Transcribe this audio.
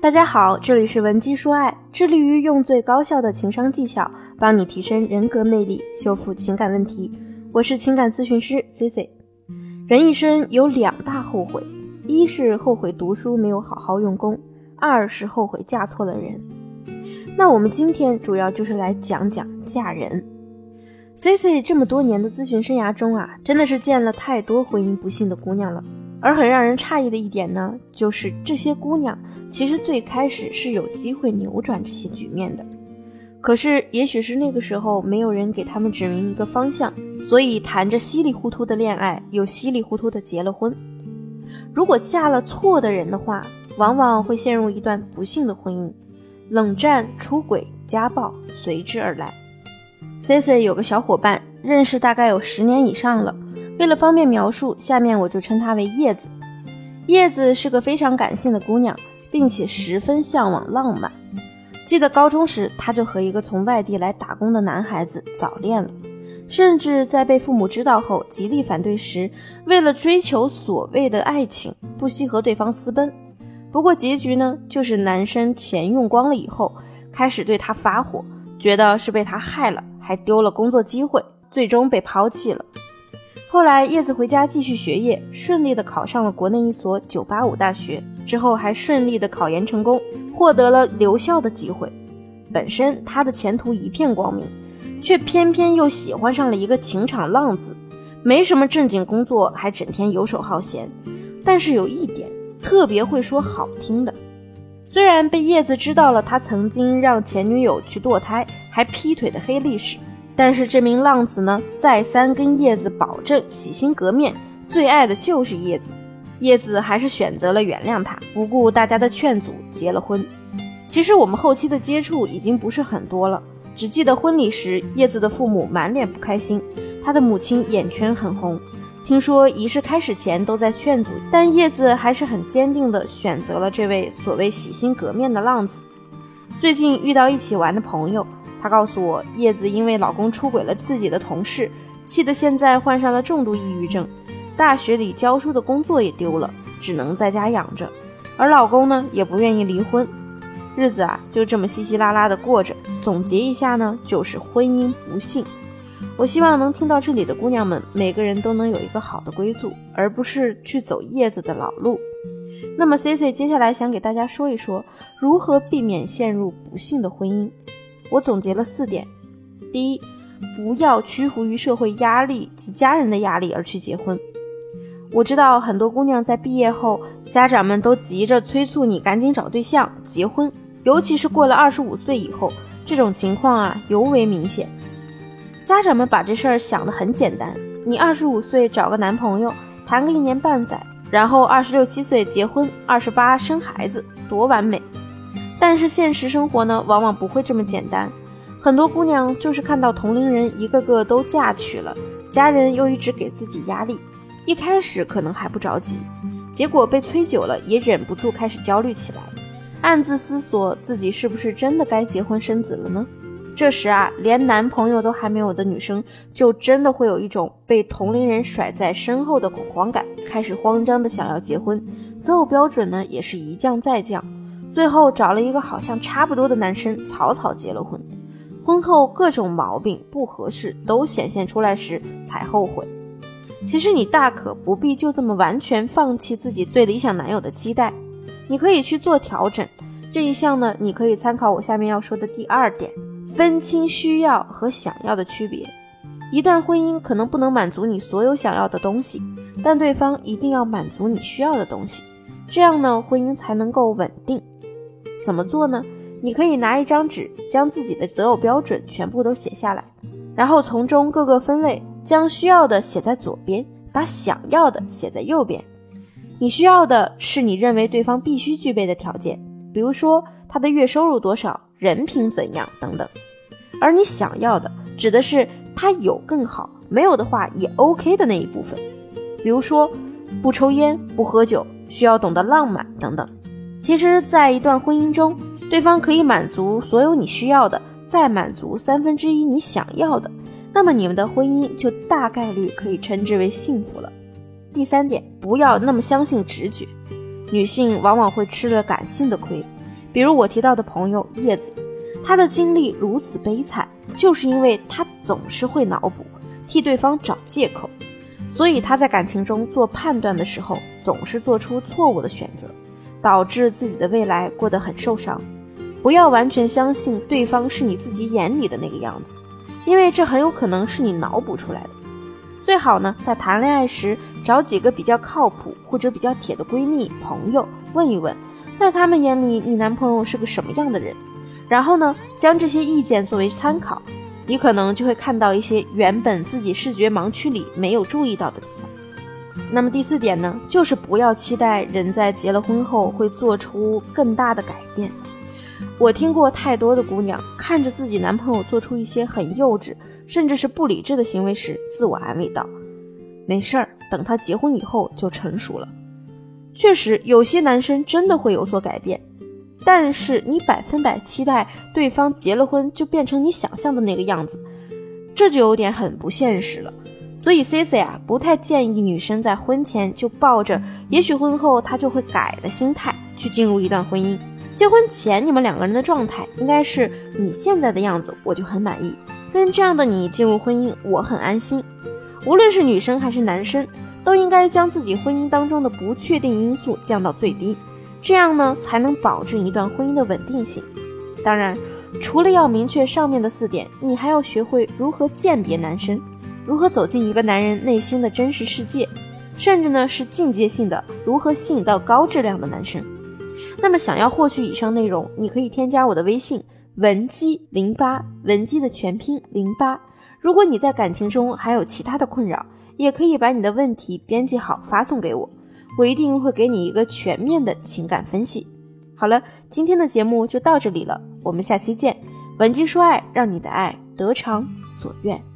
大家好，这里是文姬说爱，致力于用最高效的情商技巧帮你提升人格魅力，修复情感问题。我是情感咨询师 C C。人一生有两大后悔，一是后悔读书没有好好用功，二是后悔嫁错了人。那我们今天主要就是来讲讲嫁人。C C 这么多年的咨询生涯中啊，真的是见了太多婚姻不幸的姑娘了。而很让人诧异的一点呢，就是这些姑娘其实最开始是有机会扭转这些局面的，可是也许是那个时候没有人给他们指明一个方向，所以谈着稀里糊涂的恋爱，又稀里糊涂的结了婚。如果嫁了错的人的话，往往会陷入一段不幸的婚姻，冷战、出轨、家暴随之而来。C C 有个小伙伴，认识大概有十年以上了。为了方便描述，下面我就称她为叶子。叶子是个非常感性的姑娘，并且十分向往浪漫。记得高中时，她就和一个从外地来打工的男孩子早恋了，甚至在被父母知道后极力反对时，为了追求所谓的爱情，不惜和对方私奔。不过结局呢，就是男生钱用光了以后，开始对她发火，觉得是被她害了，还丢了工作机会，最终被抛弃了。后来，叶子回家继续学业，顺利的考上了国内一所985大学，之后还顺利的考研成功，获得了留校的机会。本身他的前途一片光明，却偏偏又喜欢上了一个情场浪子，没什么正经工作，还整天游手好闲。但是有一点，特别会说好听的。虽然被叶子知道了他曾经让前女友去堕胎，还劈腿的黑历史。但是这名浪子呢，再三跟叶子保证洗心革面，最爱的就是叶子。叶子还是选择了原谅他，不顾大家的劝阻，结了婚。其实我们后期的接触已经不是很多了，只记得婚礼时，叶子的父母满脸不开心，他的母亲眼圈很红。听说仪式开始前都在劝阻，但叶子还是很坚定地选择了这位所谓洗心革面的浪子。最近遇到一起玩的朋友。她告诉我，叶子因为老公出轨了自己的同事，气得现在患上了重度抑郁症，大学里教书的工作也丢了，只能在家养着。而老公呢，也不愿意离婚，日子啊就这么稀稀拉拉的过着。总结一下呢，就是婚姻不幸。我希望能听到这里的姑娘们，每个人都能有一个好的归宿，而不是去走叶子的老路。那么 C C 接下来想给大家说一说，如何避免陷入不幸的婚姻。我总结了四点：第一，不要屈服于社会压力及家人的压力而去结婚。我知道很多姑娘在毕业后，家长们都急着催促你赶紧找对象结婚，尤其是过了二十五岁以后，这种情况啊尤为明显。家长们把这事儿想得很简单，你二十五岁找个男朋友，谈个一年半载，然后二十六七岁结婚，二十八生孩子，多完美。但是现实生活呢，往往不会这么简单。很多姑娘就是看到同龄人一个个都嫁娶了，家人又一直给自己压力，一开始可能还不着急，结果被催久了，也忍不住开始焦虑起来，暗自思索自己是不是真的该结婚生子了呢？这时啊，连男朋友都还没有的女生，就真的会有一种被同龄人甩在身后的恐慌感，开始慌张的想要结婚，择偶标准呢也是一降再降。最后找了一个好像差不多的男生，草草结了婚。婚后各种毛病不合适都显现出来时才后悔。其实你大可不必就这么完全放弃自己对理想男友的期待，你可以去做调整。这一项呢，你可以参考我下面要说的第二点：分清需要和想要的区别。一段婚姻可能不能满足你所有想要的东西，但对方一定要满足你需要的东西，这样呢，婚姻才能够稳定。怎么做呢？你可以拿一张纸，将自己的择偶标准全部都写下来，然后从中各个分类，将需要的写在左边，把想要的写在右边。你需要的是你认为对方必须具备的条件，比如说他的月收入多少、人品怎样等等。而你想要的，指的是他有更好，没有的话也 OK 的那一部分，比如说不抽烟、不喝酒，需要懂得浪漫等等。其实，在一段婚姻中，对方可以满足所有你需要的，再满足三分之一你想要的，那么你们的婚姻就大概率可以称之为幸福了。第三点，不要那么相信直觉，女性往往会吃了感性的亏，比如我提到的朋友叶子，她的经历如此悲惨，就是因为她总是会脑补，替对方找借口，所以她在感情中做判断的时候总是做出错误的选择，导致自己的未来过得很受伤。不要完全相信对方是你自己眼里的那个样子，因为这很有可能是你脑补出来的。最好呢，在谈恋爱时找几个比较靠谱或者比较铁的闺蜜朋友问一问，在他们眼里你男朋友是个什么样的人，然后呢，将这些意见作为参考，你可能就会看到一些原本自己视觉盲区里没有注意到的。那么第四点呢，就是不要期待人在结了婚后会做出更大的改变。我听过太多的姑娘看着自己男朋友做出一些很幼稚，甚至是不理智的行为时，自我安慰道：“没事儿，等他结婚以后就成熟了。”确实，有些男生真的会有所改变，但是你百分百期待对方结了婚就变成你想象的那个样子，这就有点很不现实了。所以 C C 啊，不太建议女生在婚前就抱着也许婚后他就会改的心态去进入一段婚姻。结婚前，你们两个人的状态应该是你现在的样子，我就很满意。跟这样的你进入婚姻，我很安心。无论是女生还是男生，都应该将自己婚姻当中的不确定因素降到最低，这样呢，才能保证一段婚姻的稳定性。当然，除了要明确上面的四点，你还要学会如何鉴别男生，如何走进一个男人内心的真实世界，甚至呢是进阶性的，如何吸引到高质量的男生。那么，想要获取以上内容，你可以添加我的微信文姬零八，文姬的全拼零八。如果你在感情中还有其他的困扰，也可以把你的问题编辑好发送给我，我一定会给你一个全面的情感分析。好了，今天的节目就到这里了，我们下期见。文姬说爱，让你的爱得偿所愿。